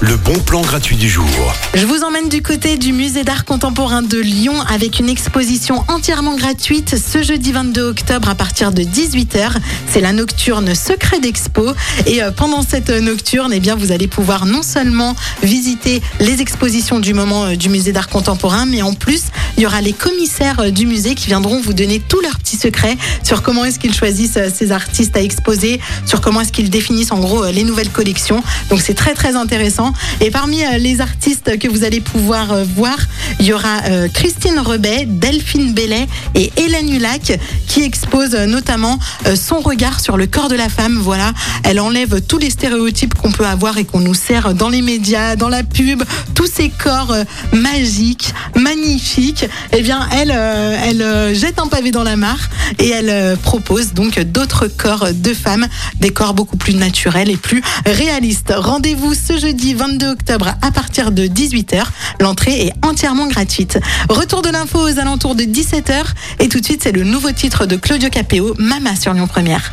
Le bon plan gratuit du jour. Je vous emmène du côté du musée d'art contemporain de Lyon avec une exposition entièrement gratuite ce jeudi 22 octobre à partir de 18h. C'est la nocturne Secret d'Expo. Et euh, pendant cette nocturne, eh bien, vous allez pouvoir non seulement visiter les expositions du moment euh, du musée d'art contemporain, mais en plus, il y aura les commissaires euh, du musée qui viendront vous donner tous leurs petits secrets sur comment est-ce qu'ils choisissent ces artistes à exposer, sur comment est-ce qu'ils définissent en gros les nouvelles collections. Donc c'est très très intéressant. Et parmi les artistes que vous allez pouvoir voir, il y aura Christine Rebet, Delphine Bellet et Hélène Hulac qui exposent notamment son regard sur le corps de la femme. Voilà, elle enlève tous les stéréotypes qu'on peut avoir et qu'on nous sert dans les médias, dans la pub, tous ces corps magiques, magnifiques. Eh bien, elle, elle jette un pavé dans la mare et elle propose donc d'autres corps de femmes, des corps beaucoup plus naturels et plus réalistes. Rendez-vous ce jeudi 22 octobre à partir de 18h. L'entrée est entièrement gratuite. Retour de l'info aux alentours de 17h et tout de suite c'est le nouveau titre de Claudio Capéo, Mama sur Lyon Première.